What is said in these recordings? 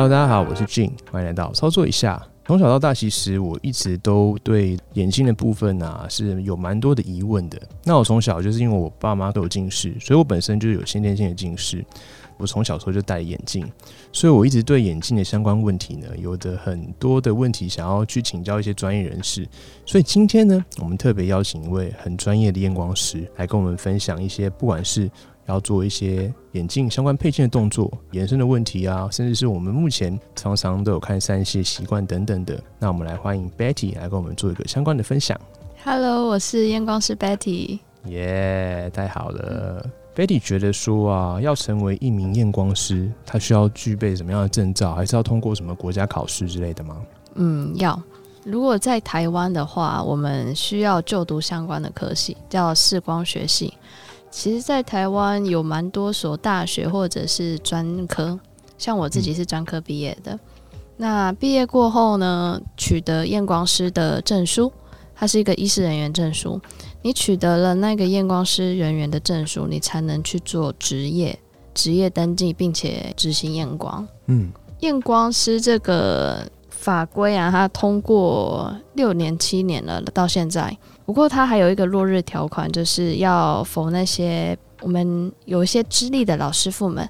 Hello，大家好，我是晋欢迎来到操作一下。从小到大，其实我一直都对眼睛的部分啊是有蛮多的疑问的。那我从小就是因为我爸妈都有近视，所以我本身就有先天性的近视。我从小时候就戴眼镜，所以我一直对眼镜的相关问题呢，有着很多的问题想要去请教一些专业人士。所以今天呢，我们特别邀请一位很专业的验光师来跟我们分享一些，不管是要做一些眼镜相关配件的动作、延伸的问题啊，甚至是我们目前常常都有看三 C 习惯等等的。那我们来欢迎 Betty 来跟我们做一个相关的分享。Hello，我是验光师 Betty。耶、太好了！Betty 觉得说啊，要成为一名验光师，他需要具备什么样的证照，还是要通过什么国家考试之类的吗？嗯，要。如果在台湾的话，我们需要就读相关的科系，叫视光学系。其实，在台湾有蛮多所大学或者是专科，像我自己是专科毕业的。那毕业过后呢，取得验光师的证书，它是一个医师人员证书。你取得了那个验光师人员的证书，你才能去做职业职业登记，并且执行验光。嗯，验光师这个法规啊，它通过六年七年了，到现在。不过它还有一个落日条款，就是要否那些我们有一些资历的老师傅们。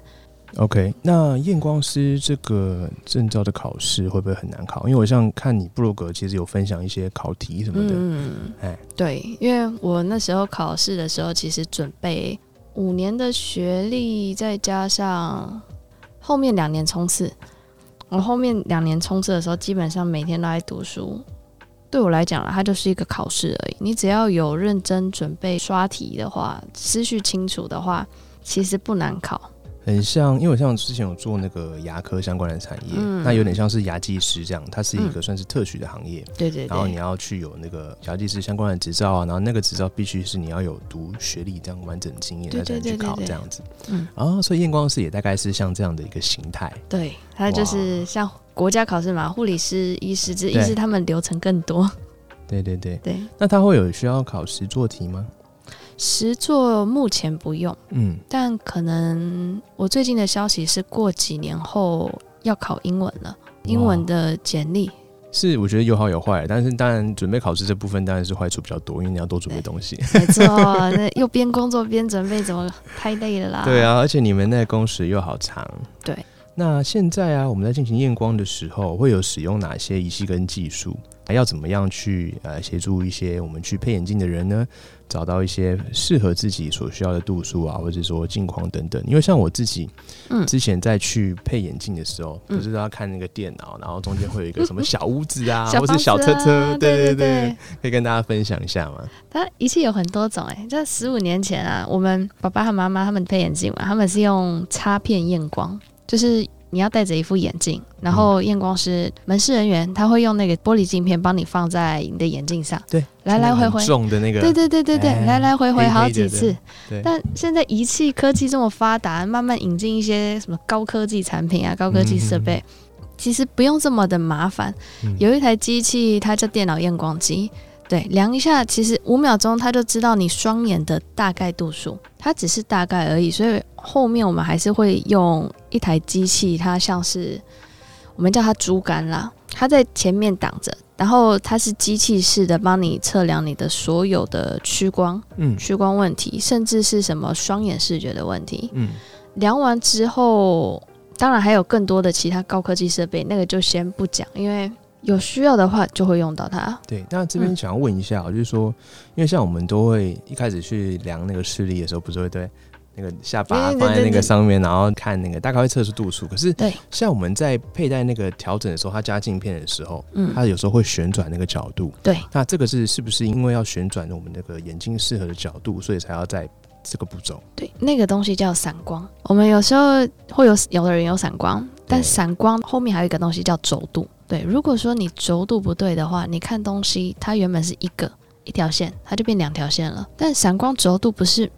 OK，那验光师这个证照的考试会不会很难考？因为我像看你布洛格，其实有分享一些考题什么的。嗯，哎，对，因为我那时候考试的时候，其实准备五年的学历，再加上后面两年冲刺。我后面两年冲刺的时候，基本上每天都在读书。对我来讲啦，它就是一个考试而已。你只要有认真准备刷题的话，思绪清楚的话，其实不难考。很像，因为我像之前有做那个牙科相关的产业，嗯那有点像是牙技师这样，它是一个算是特许的行业。对对然后你，要去有那个牙技师相关的执照啊，然后那个执照必须是你要有读学历这样完整的经验，对才才能去考这样子。嗯，然后，所以验光师也大概是像这样的一个形态。对，它就是像国家考试嘛，护理师、医师，只是医对师他们流程更多。对对对，对，那他会有需要考实作题吗？实作目前不用。嗯，但可能我最近的消息是，过几年后要考英文了，英文的简历。是我觉得有好有坏，但是当然准备考试这部分当然是坏处比较多，因为你要多准备东西。没错，那又边工作边准备，怎么太累了啦？对，啊，而且你们那工时又好长。对。那现在啊，我们在进行验光的时候，会有使用哪些仪器跟技术？还要怎么样去呃协助一些我们去配眼镜的人呢？找到一些适合自己所需要的度数啊，或者说镜框等等。因为像我自己，嗯之前在去配眼镜的时候，嗯不是都要看那个电脑，然后中间会有一个什么 小屋子啊，小或是小车车，对对对。可以跟大家分享一下吗？它仪器有很多种哎、在十五年前啊，我们爸爸和妈妈他们配眼镜嘛，他们是用插片验光，就是你要戴着一副眼镜，然后验光师、门市人员他会用那个玻璃镜片帮你放在你的眼镜上，对，来来回回。很重的那个，对对对对对，哎来来回回好几次。对。但现在仪器科技这么发达，慢慢引进一些什么高科技产品啊、高科技设备，其实不用这么的麻烦。嗯。有一台机器，它叫电脑验光机，对，量一下，其实五秒钟它就知道你双眼的大概度数，它只是大概而已。所以后面我们还是会用一台机器，它像是我们叫它猪肝啦，它在前面挡着，然后它是机器式的帮你测量你的所有的屈光。嗯屈光问题，甚至是什么双眼视觉的问题。嗯，量完之后，当然还有更多的其他高科技设备，那个就先不讲，因为有需要的话就会用到它。对。那这边嗯想要问一下、就是说，因为像我们都会一开始去量那个视力的时候，不是会对那个下巴放在那个上面，然后看那个大概会测出度数。可是对，像我们在佩戴那个调整的时候，它加镜片的时候，嗯，它有时候会旋转那个角度。对，那这个是是不是因为要旋转我们那个眼睛适合的角度，所以才要在这个步骤？对，那个东西叫散光。我们有时候会有有的人有散光，但散光后面还有一个东西叫轴度。对，如果说你轴度不对的话，你看东西它原本是一个一条线，它就变两条线了。但闪光轴度不是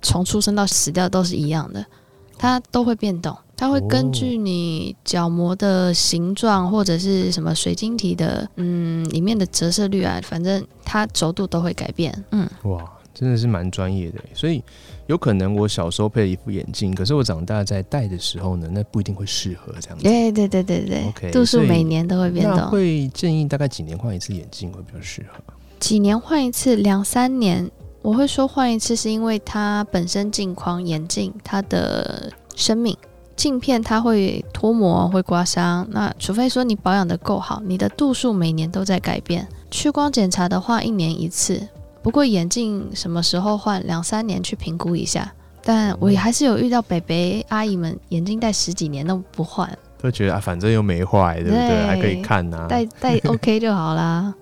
从出生到死掉都是一样的，它都会变动，它会根据你角膜的形状或者是什么水晶体的嗯里面的折射率啊，反正它轴度都会改变。嗯，哇，真的是蛮专业的，所以有可能我小时候配了一副眼镜，可是我长大在戴的时候呢，那不一定会适合这样子。对对对对对 OK，度数每年都会变那动。会建议大概几年换一次眼镜会比较适合？几年换一次，两三年。我会说换一次，是因为它本身镜框眼镜它的生命镜片它会脱模会刮伤，那除非说你保养的够好，你的度数每年都在改变。屈光检查的话，一年一次。不过眼镜什么时候换，两三年去评估一下。但我还是有遇到北北阿姨们眼镜戴十几年都不换，都觉得啊，反正又没坏，对不对？对还可以看呐、戴戴 OK 就好啦。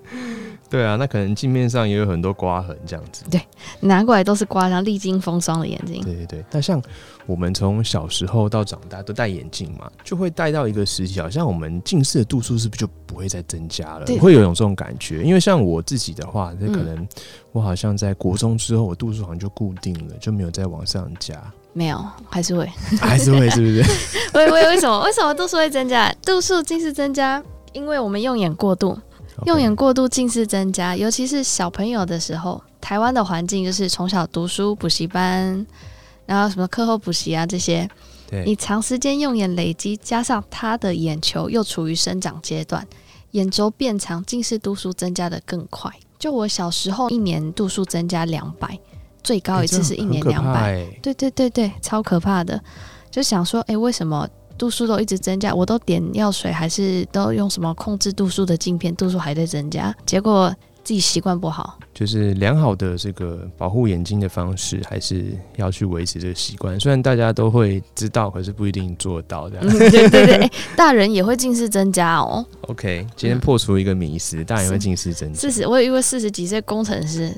对啊，那可能镜面上也有很多刮痕这样子。对拿过来都是刮伤、历经风霜的眼睛。对对对，那像我们从小时候到长大都戴眼镜嘛，就会戴到一个时期，好像我们近视的度数是不是就不会再增加了？对会有一种这种感觉。因为像我自己的话，那可嗯能我好像在国中之后，我度数好像就固定了，就没有再往上加，没有，还是会。还是会是不是？为为为什么为什么度数会增加？度数近视增加，因为我们用眼过度，用眼过度近视增加，尤其是小朋友的时候，台湾的环境就是从小读书补习班，然后什么课后补习啊这些，对你长时间用眼累积，加上他的眼球又处于生长阶段，眼轴变长，近视度数增加的更快。就我小时候，一年度数增加两百，最高一次是一年两百、百。对对对对，超可怕的。就想说，哎，为什么度数都一直增加？我都点药水，还是都用什么控制度数的镜片，度数还在增加？结果自己习惯不好。就是良好的这个保护眼睛的方式，还是要去维持这个习惯。虽然大家都会知道，可是不一定做到。这样、嗯，对对对，诶 大人也会近视增加哦。OK，今天破除一个迷思，大人也会近视增加四，十，我有一位四十几岁工程师，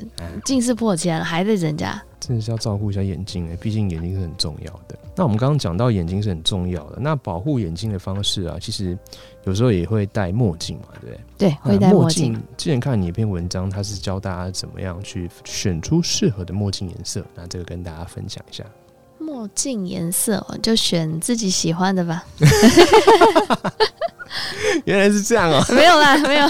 近视破千了，还在增加。真的是要照顾一下眼睛诶，毕竟眼睛是很重要的。那我们刚刚讲到眼睛是很重要的，那保护眼睛的方式啊，其实有时候也会戴墨镜嘛，对不对？对，会戴墨镜。之前看你一篇文章，它是教大家怎么样去选出适合的墨镜颜色，那这个跟大家分享一下。墨镜颜色，就选自己喜欢的吧。原来是这样哦、没有啦，没有。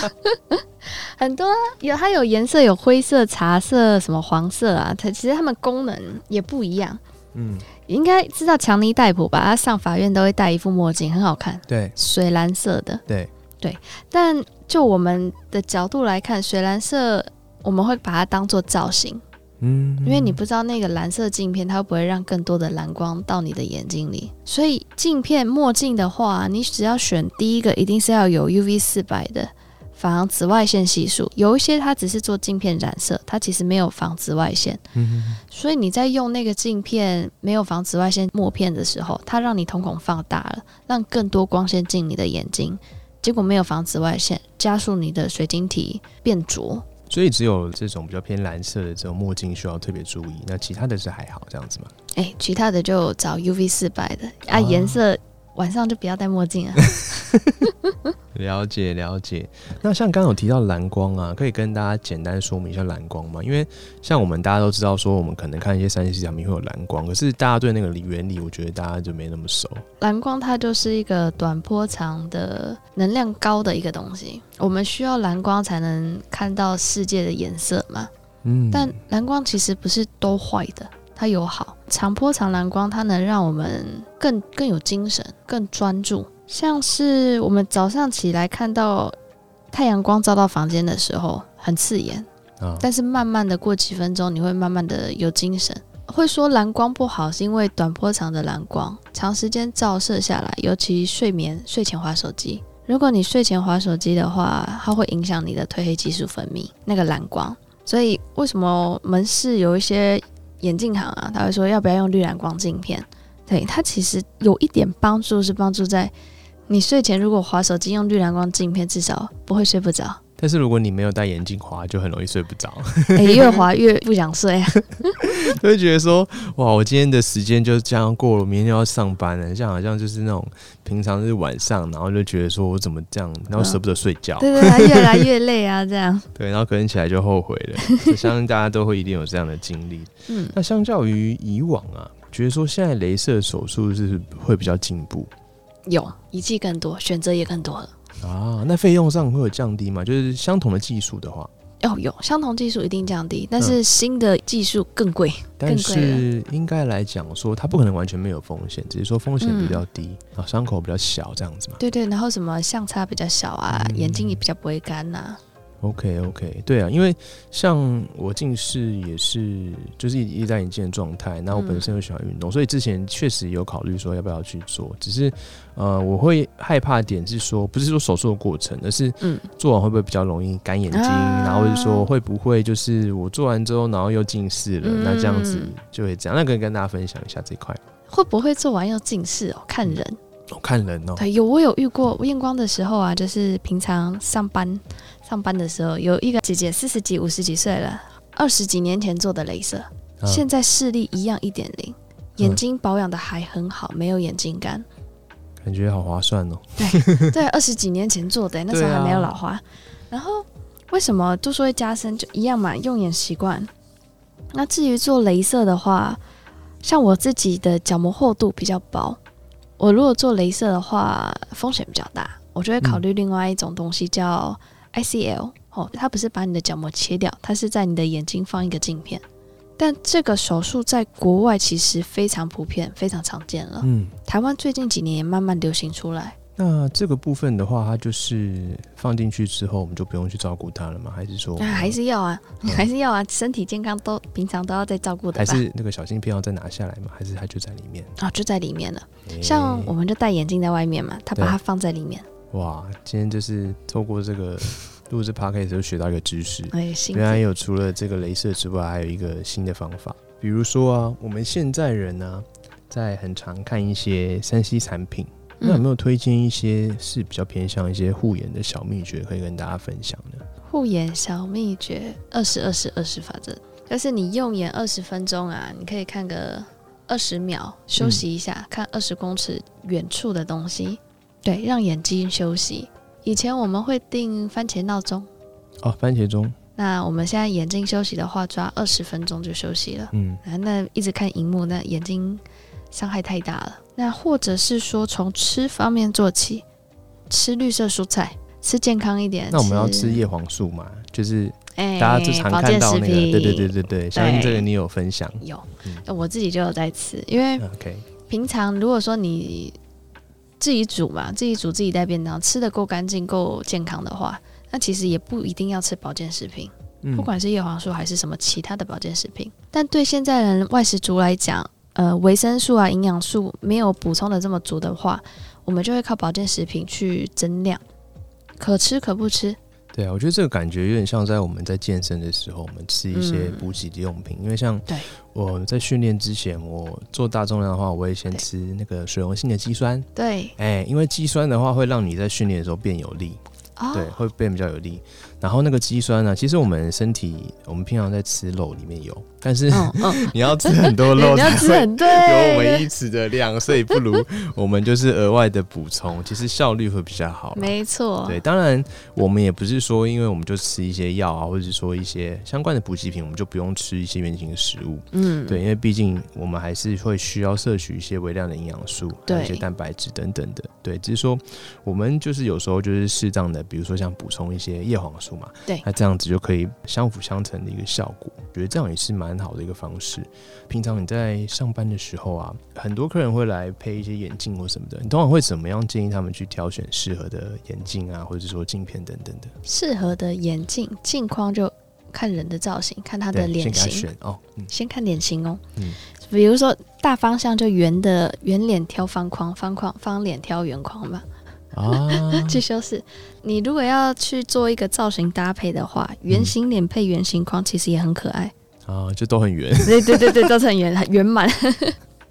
很多啊有它有颜色，有灰色、茶色、什么黄色啊，它其实它们功能也不一样。嗯，你应该知道强尼戴普吧？他上法院都会戴一副墨镜，很好看，对水蓝色的。对对，但就我们的角度来看，水蓝色我们会把它当做造型，嗯，因为你不知道那个蓝色镜片它会不会让更多的蓝光到你的眼睛里。所以镜片墨镜的话，你只要选第一个，一定是要有 UV 四百的。防紫外线系数，有一些它只是做镜片染色，它其实没有防紫外线。嗯所以你在用那个镜片没有防紫外线墨片的时候，它让你瞳孔放大了，让更多光线进你的眼睛，结果没有防紫外线，加速你的水晶体变浊。所以只有这种比较偏蓝色的这种墨镜需要特别注意，那其他的是还好这样子吗？哎，其他的就找 UV 四百的啊，哦颜色晚上就不要戴墨镜啊。了解了解。那像刚刚有提到蓝光啊，可以跟大家简单说明一下蓝光吗？因为像我们大家都知道说，我们可能看一些三 C 产品会有蓝光，可是大家对那个原理，我觉得大家就没那么熟。蓝光它就是一个短波长的能量高的一个东西，我们需要蓝光才能看到世界的颜色嘛。嗯但蓝光其实不是都坏的，它有好。长波长蓝光它能让我们更更有精神、更专注。像是我们早上起来看到太阳光照到房间的时候很刺眼，啊，但是慢慢的过几分钟，你会慢慢的有精神。会说蓝光不好，是因为短波长的蓝光长时间照射下来，尤其睡眠睡前划手机。如果你睡前划手机的话，它会影响你的褪黑激素分泌，那个蓝光。所以为什么门市有一些眼镜行啊，他会说要不要用绿蓝光镜片？对，它其实有一点帮助，是帮助在你睡前如果划手机用绿蓝光镜片，至少不会睡不着，但是如果你没有戴眼镜滑，就很容易睡不着，哎、越滑越不想睡啊。就会觉得说，哇，我今天的时间就这样过了，明天就要上班了，像好像就是那种平常是晚上，然后就觉得说我怎么这样，然后舍不得睡觉，对对对，越来越累啊，这样。对，然后可能起来就后悔了。我相信大家都会一定有这样的经历。嗯，那相较于以往啊，觉得说现在镭射手术是会比较进步有仪器更多，选择也更多了。啊，那费用上会有降低吗？就是相同的技术的话，哦，有相同技术一定降低，但是新的技术更贵。但是应该来讲说，它不可能完全没有风险，只是说风险比较低，啊、伤口比较小这样子嘛。对对，然后什么相差比较小啊，嗯眼睛也比较不会干呐、OK OK，对啊，因为像我近视也是就是一一戴眼镜的状态，那我本身又喜欢运动，所以之前确实有考虑说要不要去做，只是呃我会害怕点是说不是说手术的过程，而是嗯做完会不会比较容易干眼睛，啊然后或者说会不会就是我做完之后然后又近视了，嗯那这样子就会这样，那可以跟大家分享一下这块。会不会做完又近视哦？看人。我、看人哦，对，有我有遇过验光的时候啊，就是平常上班上班的时候，有一个姐姐四十几、五十几岁了，二十几年前做的镭射，啊现在视力一样一点零，眼睛保养的还很好，没有眼睛干。感觉好划算哦。对，二十几年前做的，那时候还没有老花。然后为什么都说会加深？就一样嘛，用眼习惯。那至于做镭射的话，像我自己的角膜厚度比较薄，我如果做镭射的话，风险比较大，我就会考虑另外一种东西叫 ICL。哦，它不是把你的角膜切掉，它是在你的眼睛放一个镜片。但这个手术在国外其实非常普遍、非常常见了。嗯，台湾最近几年也慢慢流行出来。那这个部分的话，它就是放进去之后，我们就不用去照顾它了吗？还是说啊，还是要啊，还是要啊，身体健康都平常都要在照顾的还？是那个小镜片要再拿下来吗？还是它就在里面？啊、就在里面了。诶像我们就戴眼镜在外面嘛，它把它放在里面。哇，今天就是透过这个 录制 podcast 就学到一个知识，哎，原来有除了这个镭射之外，还有一个新的方法，比如说啊，我们现在人呢、在很常看一些三 C 产品，那有没有推荐一些是比较偏向一些护眼的小秘诀，可以跟大家分享呢？护眼小秘诀：二十二十二十法则，就是你用眼二十分钟啊，你可以看个二十秒，休息一下，看二十公尺远处的东西，对，让眼睛休息。以前我们会定番茄闹钟，哦，番茄钟，那我们现在眼睛休息的话，抓二十分钟就休息了。嗯，啊，那一直看荧幕，那眼睛伤害太大了。那或者是说从吃方面做起，吃绿色蔬菜，吃健康一点。那我们要吃叶黄素嘛，就是哎，大家最常看到那个，对对对对对，相信这个你有分享有嗯，我自己就有在吃，因为平常如果说你自己煮嘛，自己煮自己带便当，吃的够干净、够健康的话，那其实也不一定要吃保健食品。嗯不管是叶黄素还是什么其他的保健食品。但对现在人外食族来讲，呃，维生素啊、营养素没有补充的这么足的话，我们就会靠保健食品去增量，可吃可不吃。对啊，我觉得这个感觉有点像在我们在健身的时候，我们吃一些嗯补给的用品。因为像我在训练之前，我做大重量的话，我会先吃那个水溶性的肌酸。对，哎，因为肌酸的话会让你在训练的时候变有力，哦，对，会变比较有力。然后那个肌酸呢，其实我们身体我们平常在吃肉里面有，但是、你要吃很多肉 你要吃很对，有我们一匙的量，所以不如 我们就是额外的补充，其实效率会比较好。没错，对，当然我们也不是说，因为我们就吃一些药啊，或者是说一些相关的补给品，我们就不用吃一些原型的食物。嗯，对，因为毕竟我们还是会需要摄取一些微量的营养素，对一些蛋白质等等的。对，只是说我们就是有时候就是适当的，比如说像补充一些叶黄素嘛，对那这样子就可以相辅相成的一个效果。觉得这样也是蛮好的一个方式。平常你在上班的时候啊，很多客人会来配一些眼镜或什么的，你通常会怎么样建议他们去挑选适合的眼镜啊，或者是说镜片等等的？适合的眼镜镜框就看人的造型，看他的脸型，选哦，嗯，先看脸型哦。嗯比如说大方向就圆的圆脸挑方框，方框方脸挑圆框吧。啊，去修饰。你如果要去做一个造型搭配的话，圆形脸配圆形框其实也很可爱。啊，就都很圆，对对对对，都是很圆 圆满。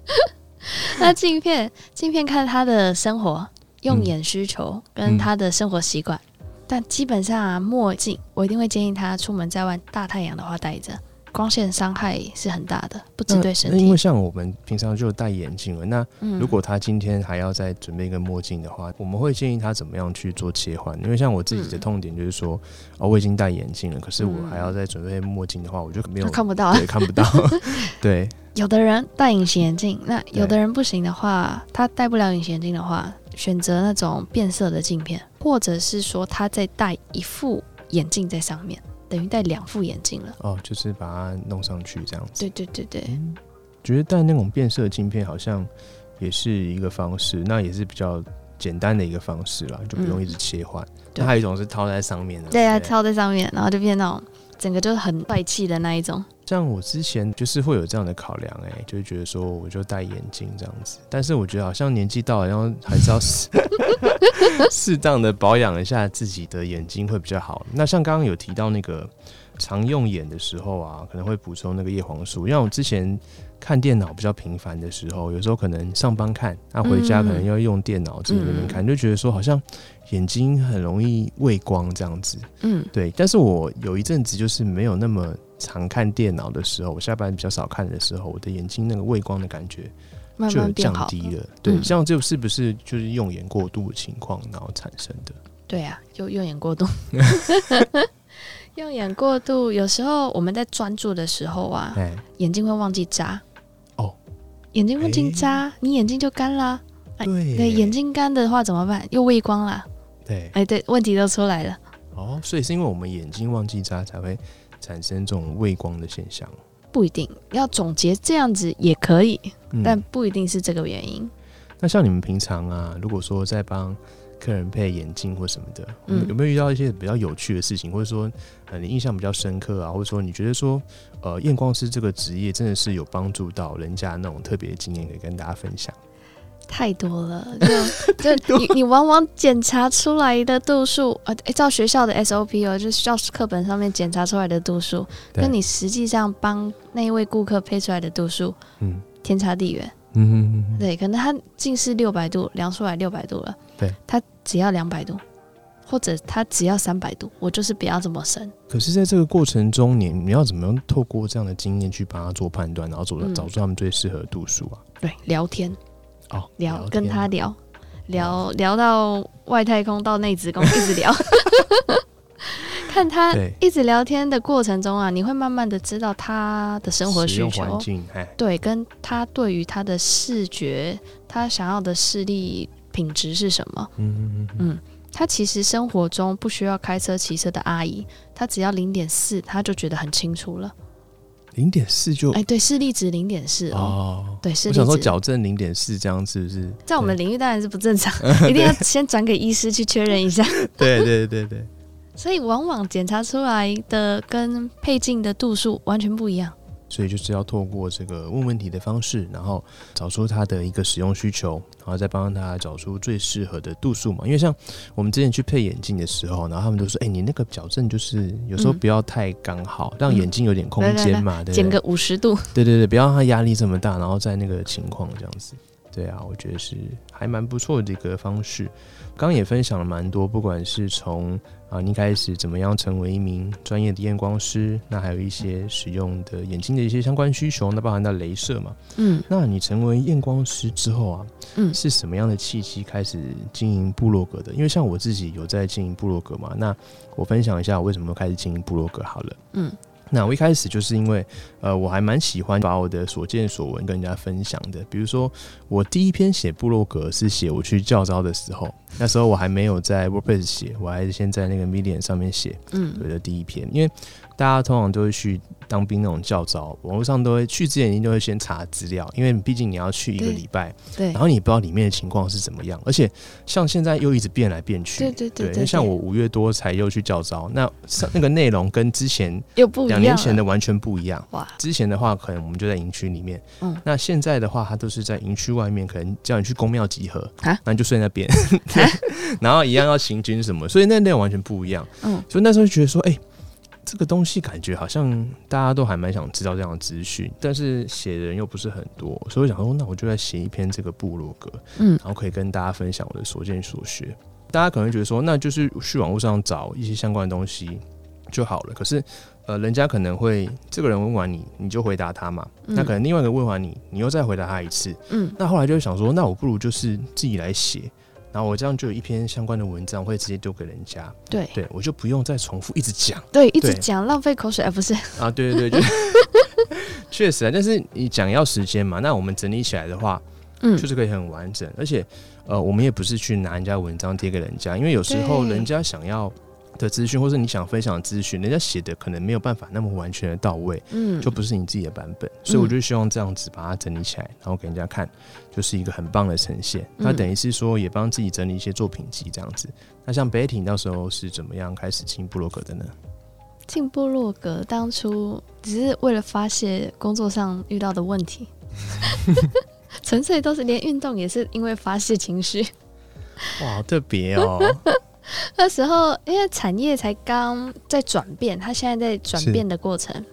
那镜片，镜片看他的生活用眼需求跟他的生活习惯。但基本上啊，墨镜我一定会建议他出门在外大太阳的话戴着，光线伤害是很大的，不只对身体。因为像我们平常就戴眼镜了，那嗯。如果他今天还要再准备一个墨镜的话，我们会建议他怎么样去做切换？因为像我自己的嗯痛点就是说，哦，我已经戴眼镜了，可是我嗯还要再准备墨镜的话，我就没有他看不到。啊，对看不到，对，有的人戴隐形眼镜，那有的人不行的话，他戴不了隐形眼镜的话，选择那种变色的镜片，或者是说他再戴一副眼镜在上面，等于戴两副眼镜了。哦，就是把它弄上去这样子。对对对对，嗯，觉得戴那种变色镜片好像也是一个方式，那也是比较简单的一个方式啦，就不用嗯一直切换。嗯那还有一种是套在上面的，对啊，套在上面，然后就变那种整个就是很帅气的那一种。像我之前就是会有这样的考量，哎，就是觉得说我就戴眼镜这样子，但是我觉得好像年纪到了，然后还是要适 适当的保养一下自己的眼睛会比较好。那像刚刚有提到那个常用眼的时候啊，可能会补充那个叶黄素，因为我之前看电脑比较频繁的时候，有时候可能上班看，那回家可能要用电脑自己那边看，就觉得说好像眼睛很容易畏光这样子。嗯，对，但是我有一阵子就是没有那么常看电脑的时候，我下班比较少看的时候，我的眼睛那个畏光的感觉就。降低了。对，嗯这是不是就是用眼过度的情况然后产生的？对啊，就用眼过度。用眼过度，有时候我们在专注的时候啊，哎，眼睛会忘记眨。哦，眼睛忘记眨，你眼睛就干啦。哎对对，眼睛干的话怎么办？又畏光啦。对哎，对，问题都出来了。哦，所以是因为我们眼睛忘记眨才会产生这种畏光的现象。不一定要总结这样子也可以，嗯但不一定是这个原因。那像你们平常啊，如果说在帮客人配眼镜或什么的，有没有遇到一些比较有趣的事情，或者说呃你印象比较深刻啊，或者说你觉得说呃验光师这个职业真的是有帮助到人家那种特别的经验，可以跟大家分享？太多了，就就 你你往往检查出来的度数，呃，诶照学校的 SOP 哦，就是教师课本上面检查出来的度数，跟你实际上帮那一位顾客配出来的度数嗯。天差地远。嗯嗯嗯，对，可能他近视六百度，量出来六百度了，对，他只要两百度，或者他只要三百度，我就是不要这么深。可是在这个过程中，你你要怎么样透过这样的经验去帮他做判断，然后找嗯。找出他们最适合的度数啊？对，聊天哦，聊天。跟他聊聊聊到外太空到内子宫，一直聊。看他一直聊天的过程中啊，你会慢慢的知道他的生活需求，环境，哎，对，跟他对于他的视觉，他想要的视力品质是什么。嗯嗯嗯嗯，他其实生活中不需要开车、骑车的阿姨，他只要零点四，他就觉得很清楚了。零点四就哎，对，视力值零点四哦，哦。对，视我想说力值矫正零点四这样是不是？在我们领域当然是不正常，一定要先转给医师去确认一下。对对对对，所以往往检查出来的跟配镜的度数完全不一样。所以就是要透过这个问问题的方式，然后找出他的一个使用需求，然后再帮他找出最适合的度数嘛。因为像我们之前去配眼镜的时候，然后他们都说：“哎、你那个矫正就是有时候嗯不要太刚好，让眼睛有点空间嘛，对？减个五十度，对对对，不要让他压力这么大，然后在那个情况这样子。对啊，我觉得是还蛮不错的一个方式。刚刚也分享了蛮多，不管是从啊你一开始怎么样成为一名专业的验光师，那还有一些使用的眼睛的一些相关需求，那包含到镭射嘛。嗯那你成为验光师之后啊，嗯是什么样的契机开始经营部落格的？因为像我自己有在经营部落格嘛，那我分享一下我为什么开始经营部落格好了。嗯那我一开始就是因为，呃，我还蛮喜欢把我的所见所闻跟人家分享的。比如说，我第一篇写部落格是写我去教招的时候，那时候我还没有在 WordPress 写，我还是先在那个 Medium 上面写嗯我的第一篇。因为大家通常都会去当兵那种教招，网络上都会去之前一定都会先查资料，因为毕竟你要去一个礼拜，对然后你不知道里面的情况是怎么样，而且像现在又一直变来变去。对对对因为像我五月多才又去教招，那那个内容跟之前又不一样两年前的完全不一样。哇，之前的话，可能我们就在营区里面，嗯。那现在的话，它都是在营区外面，可能叫你去公庙集合，啊？那你就睡那边，然后一样要行军什么，所以那内容完全不一样。嗯。所以那时候就觉得说，哎、这个东西感觉好像大家都还蛮想知道这样的资讯，但是写的人又不是很多，所以我想说，那我就在写一篇这个部落格，嗯。然后可以跟大家分享我的所见所学。大家可能觉得说，那就是去网络上找一些相关的东西就好了。可是，呃，人家可能会这个人问完你，你就回答他嘛。嗯那可能另外一个问完你，你又再回答他一次。嗯那后来就会想说，那我不如就是自己来写，然后我这样就有一篇相关的文章会直接丢给人家，对对我就不用再重复一直讲对，一直讲浪费口水，哎，不是，啊。对对对，就 确实啊。但是你讲要时间嘛，那我们整理起来的话，嗯就是可以很完整，而且呃，我们也不是去拿人家文章贴给人家，因为有时候人家想要的资讯，或是你想分享的资讯，人家写的可能没有办法那么完全的到位，嗯，就不是你自己的版本，所以我就希望这样子把它整理起来，然后给人家看，就是一个很棒的呈现。那嗯等于是说也帮自己整理一些作品集这样子。那像 Betty 到时候是怎么样开始进部落格的呢？进部落格当初只是为了发泄工作上遇到的问题，纯粹都是连运动也是因为发泄情绪。哇，好特别哦！那时候因为产业才刚在转变，它现在在转变的过程，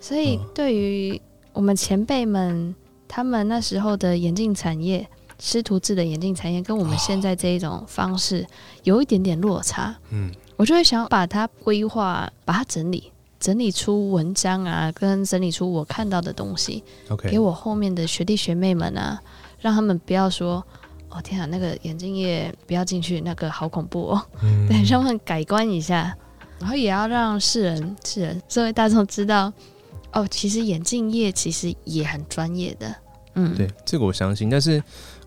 所以嗯对于我们前辈们，他们那时候的眼镜产业。师徒制的眼镜产业跟我们现在这一种方式有一点点落差，嗯，我就会想把它规划，把它整理，整理出文章啊，跟整理出我看到的东西给我后面的学弟学妹们啊，让他们不要说。哦天啊，那个眼镜业不要进去，那个好恐怖哦。嗯对，让他们改观一下，然后也要让世人、世人、社会大众知道，哦，其实眼镜业其实也很专业的。嗯，对，这个我相信，但是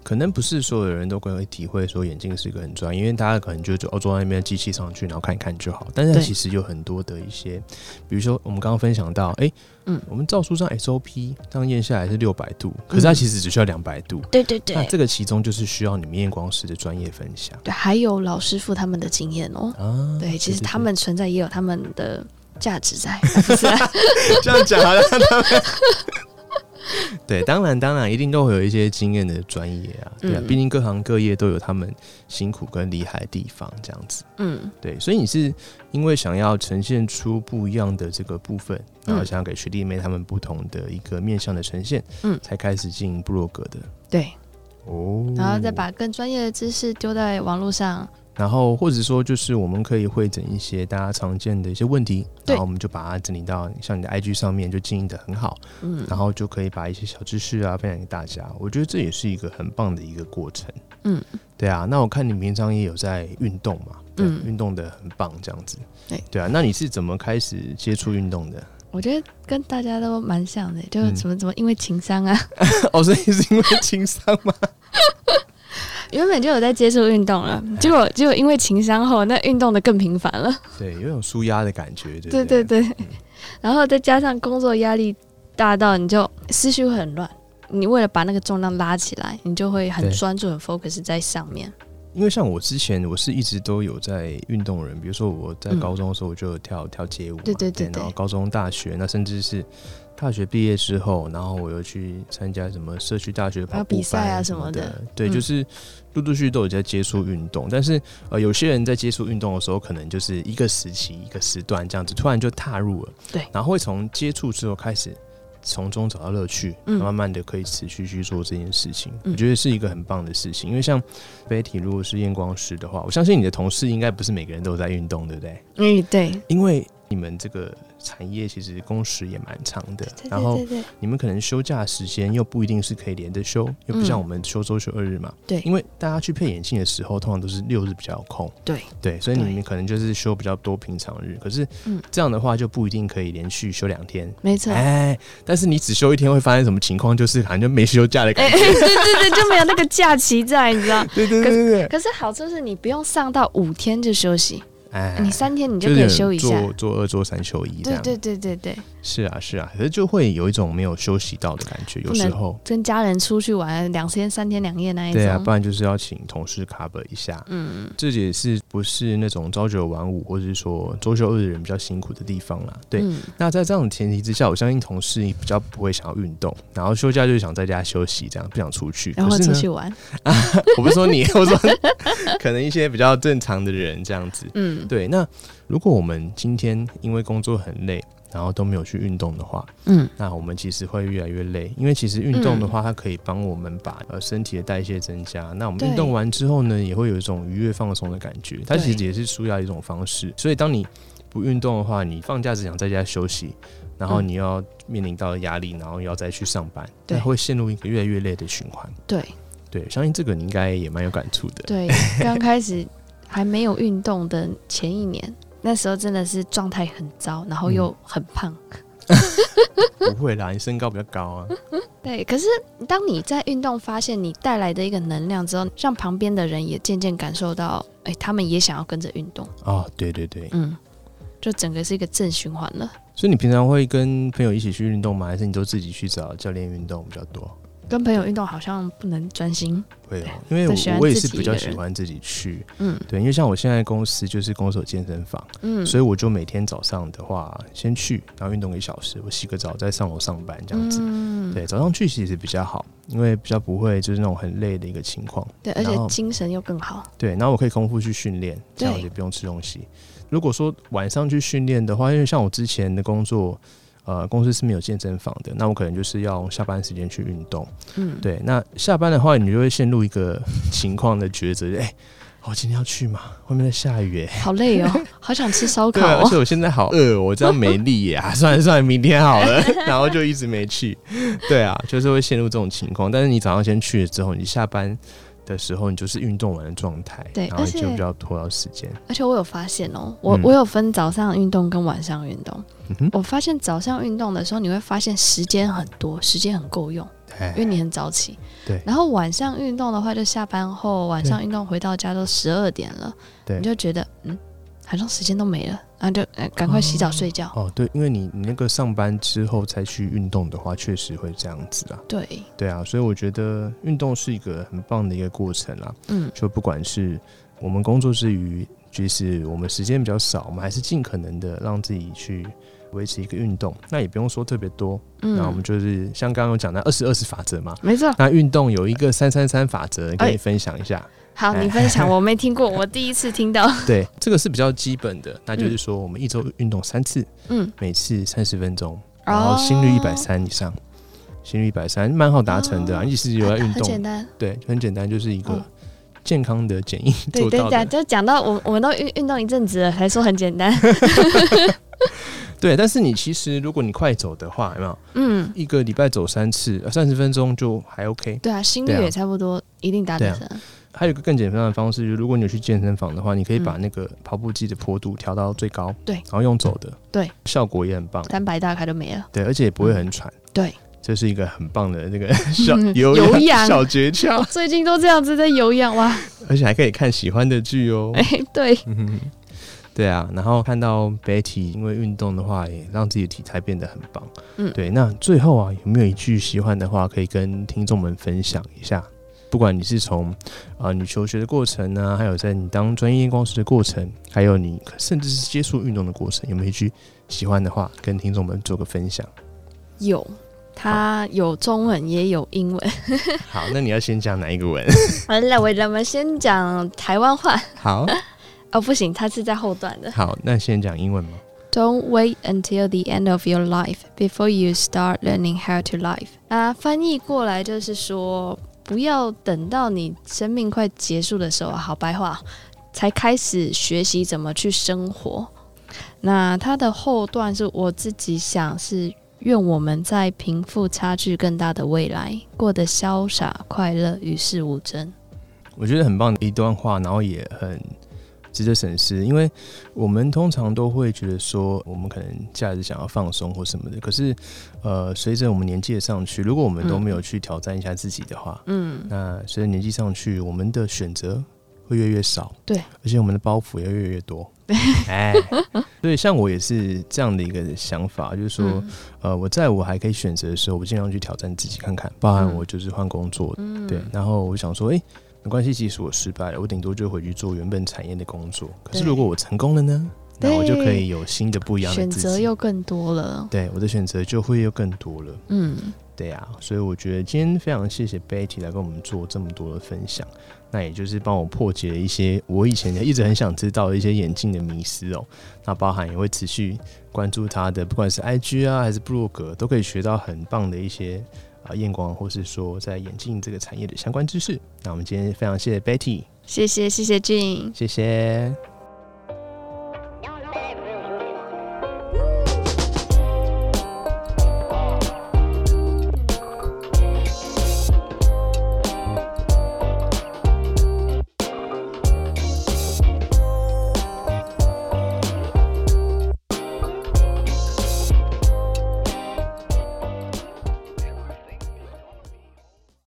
可能不是所有的人都会体会说眼镜是一个很专业，因为大家可能就就哦坐在那边机器上去，然后看一看就好。但是它其实有很多的一些，比如说我们刚刚分享到，哎、嗯我们照书上 SOP 这样验下来是六百度，可是它其实只需要两百度。对对对那这个其中就是需要你们验光师的专业分享对，还有老师傅他们的经验哦。啊。对，其实他对们存在也有他们的价值在，不是、啊？这样讲好像他们。对，当然，当然，一定都会有一些经验的专业啊，对啊，嗯毕竟各行各业都有他们辛苦跟厉害的地方，这样子。嗯，对，所以你是因为想要呈现出不一样的这个部分，然后嗯想要给学弟妹他们不同的一个面向的呈现，嗯才开始进部落格的对，哦。然后再把更专业的知识丢在网络上。然后或者说就是我们可以会诊一些大家常见的一些问题，然后我们就把它整理到像你的 IG 上面，就经营的很好，嗯然后就可以把一些小知识啊分享给大家。我觉得这也是一个很棒的一个过程。嗯，对啊，那我看你平常也有在运动嘛，对，嗯运动的很棒，这样子。对对啊，那你是怎么开始接触运动的？我觉得跟大家都蛮像的，就怎么怎么因为情商啊，哦，所以是因为情商吗？原本就有在接触运动了，结果结果因为情商后，那运动的更频繁了。对，有种舒压的感觉，对不对？对然后再加上工作压力大到你就思绪会很乱，你为了把那个重量拉起来，你就会很专注、很 focus 在上面。因为像我之前，我是一直都有在运动的人，比如说我在嗯。高中的时候，我就有跳、跳街舞嘛，对对对对。然后高中、大学，那甚至是大学毕业之后，然后我又去参加什么社区大学还跑步有比赛啊什什么的。的，对，嗯。就是陆陆续续都有在接触运动，但是呃，有些人在接触运动的时候，可能就是一个时期、一个时段这样子，突然就踏入了，对。然后会从接触之后开始。从中找到乐趣，嗯。慢慢的可以持续去做这件事情，嗯。我觉得是一个很棒的事情。因为像 Betty 如果是验光师的话，我相信你的同事应该不是每个人都有在运动，对不对？嗯，对，因为你们这个产业其实工时也蛮长的，然后你们可能休假时间又不一定是可以连着休，又不像嗯我们休周休二日嘛。对因为大家去配眼镜的时候，通常都是六日比较有空。对对，所以你们可能就是休比较多平常日，可是嗯这样的话就不一定可以连续休两天。没错。哎，但是你只休一天会发生什么情况？就是好像就没休假的哎、感觉。对对对，就没有那个假期在，你知道？对对对对对。可是好处是你不用上到五天就休息，哎，你三天你就可以休一下。做做二做三休一这样。对对对对对，是啊是啊，可是就会有一种没有休息到的感觉，有时候。跟家人出去玩两天三天两夜那一种对啊，不然就是要请同事 cover 一下。嗯，这也是不是那种朝九晚五，或者是说周休二日人比较辛苦的地方啦。对，嗯那在这样的前提之下，我相信同事比较不会想要运动，然后休假就是想在家休息，这样不想出去。然后出去玩。我不是说你，我说 可能一些比较正常的人这样子。嗯，对，那如果我们今天因为工作很累，然后都没有去运动的话，嗯，那我们其实会越来越累，因为其实运动的话，它可以帮我们把呃身体的代谢增加。那我们运动完之后呢，也会有一种愉悦放松的感觉，它其实也是舒压一种方式。所以当你不运动的话，你放假只想在家休息，然后嗯你要面临到压力，然后要再去上班，对那会陷入一个越来越累的循环。对对，相信这个你应该也蛮有感触的。对，刚开始还没有运动的前一年，那时候真的是状态很糟，然后又很胖。不会啦，你身高比较高啊。对，可是当你在运动发现你带来的一个能量之后，让旁边的人也渐渐感受到，哎，他们也想要跟着运动，哦，对对对，嗯，就整个是一个正循环了。所以你平常会跟朋友一起去运动吗？还是你都自己去找教练运动比较多？跟朋友运动好像不能专心，会哦，因为我我也是比较喜欢自己去，嗯对，因为像我现在公司就是公手健身房，嗯，所以我就每天早上的话先去，然后运动一小时，我洗个澡再上楼上班这样子。嗯，对，早上去其实比较好，因为比较不会就是那种很累的一个情况。对，而且精神又更好。对，然后我可以空腹去训练，这样我就不用吃东西。如果说晚上去训练的话，因为像我之前的工作，呃，公司是没有健身房的，那我可能就是要下班时间去运动。嗯，对，那下班的话，你就会陷入一个 情况的抉择，哎、我今天要去吗？外面在下雨、哎。好累哦，好想吃烧 烤而且哦。我现在好饿，我这样没力耶、啊！算了算了，明天好了，然后就一直没去。对啊，就是会陷入这种情况。但是你早上先去了之后，你下班的时候，你就是运动完的状态，然后对而且就比较拖到时间。而且我有发现哦，我、嗯。我有分早上运动跟晚上运动。嗯，我发现早上运动的时候，你会发现时间很多，时间很够用，哎。因为你很早起。对。然后晚上运动的话，就下班后晚上运动回到家都十二点了，对。你就觉得嗯，好像时间都没了，然后就呃赶快洗澡睡觉。哦，对，因为你你那个上班之后才去运动的话，确实会这样子啊。对，对啊，所以我觉得运动是一个很棒的一个过程啦。嗯，就不管是我们工作之余，即使我们时间比较少，我们还是尽可能的让自己去维持一个运动。那也不用说特别多，嗯那我们嗯，就是像刚刚有讲的二十二十法则嘛。没错。那运动有一个三三三法则，可以哎分享一下。好，你分享，我没听过，我第一次听到。对，这个是比较基本的，那就是说我们一周运动三次，嗯，每次三十分钟，然后心率一百三以上，心率一百三蛮好达成的、啊。哦你其实有在运动简，单。对，很简单，就是一个哦健康的减硬对，等一下做到的。就讲到我我们都运运动一阵子了，还说很简单。对，但是你其实如果你快走的话，有没有？嗯，一个礼拜走三次，三十分钟就还 OK。对啊，心率也差不多，一定达得成。还有一个更简单的方式，就是如果你有去健身房的话，你可以把嗯。那个跑步机的坡度调到最高，对然后用走的，对，效果也很棒，三百大卡就没了。对，而且也不会很喘，对，这是一个很棒的那个 小嗯有有氧 小诀窍，最近都这样子在有氧哇，而且还可以看喜欢的剧哦。哎，对，嗯哼对啊，然后看到 Betty 因为运动的话，也让自己的体态变得很棒。嗯对。那最后啊，有没有一句喜欢的话可以跟听众们分享一下？不管你是从啊、呃你求学的过程呢、还有在你当专业验光师的过程，还有你甚至是接触运动的过程，有没有一句喜欢的话跟听众们做个分享？有，他有中文也有英文。好，那你要先讲哪一个文？好了，我我们先讲台湾话。好哦，不行，它是在后段的。好，那先讲英文吗？Don't wait until the end of your life before you start learning how to live。啊，翻译过来就是说，不要等到你生命快结束的时候，好白话，才开始学习怎么去生活。那它的后段是我自己想是。愿我们在贫富差距更大的未来，过得潇洒、快乐、与世无争。我觉得很棒的一段话，然后也很值得审视，因为我们通常都会觉得说，我们可能假日想要放松或什么的，可是，呃，随着我们年纪的上去，如果我们都没有去挑战一下自己的话，嗯，那随着年纪上去，我们的选择会越来越少，对，而且我们的包袱也会越来越多，哎，所以像我也是这样的一个想法，就是说，嗯。呃，我在我还可以选择的时候，我尽量去挑战自己看看，包含嗯。我就是换工作，嗯。对，然后我想说，哎、没关系，即使我失败了，我顶多就回去做原本产业的工作。可是如果我成功了呢？那我就可以有新的不一样的选。择又更多了。对，我的选择就会又更多了。嗯，对啊，所以我觉得今天非常谢谢 Betty 来跟我们做这么多的分享，那也就是帮我破解了一些我以前一直很想知道的一些眼镜的迷思哦。那包含也会持续关注他的，不管是 IG 啊还是部落格，都可以学到很棒的一些啊验光，或是说在眼镜这个产业的相关知识。那我们今天非常谢谢 Betty，谢谢谢谢俊。谢谢。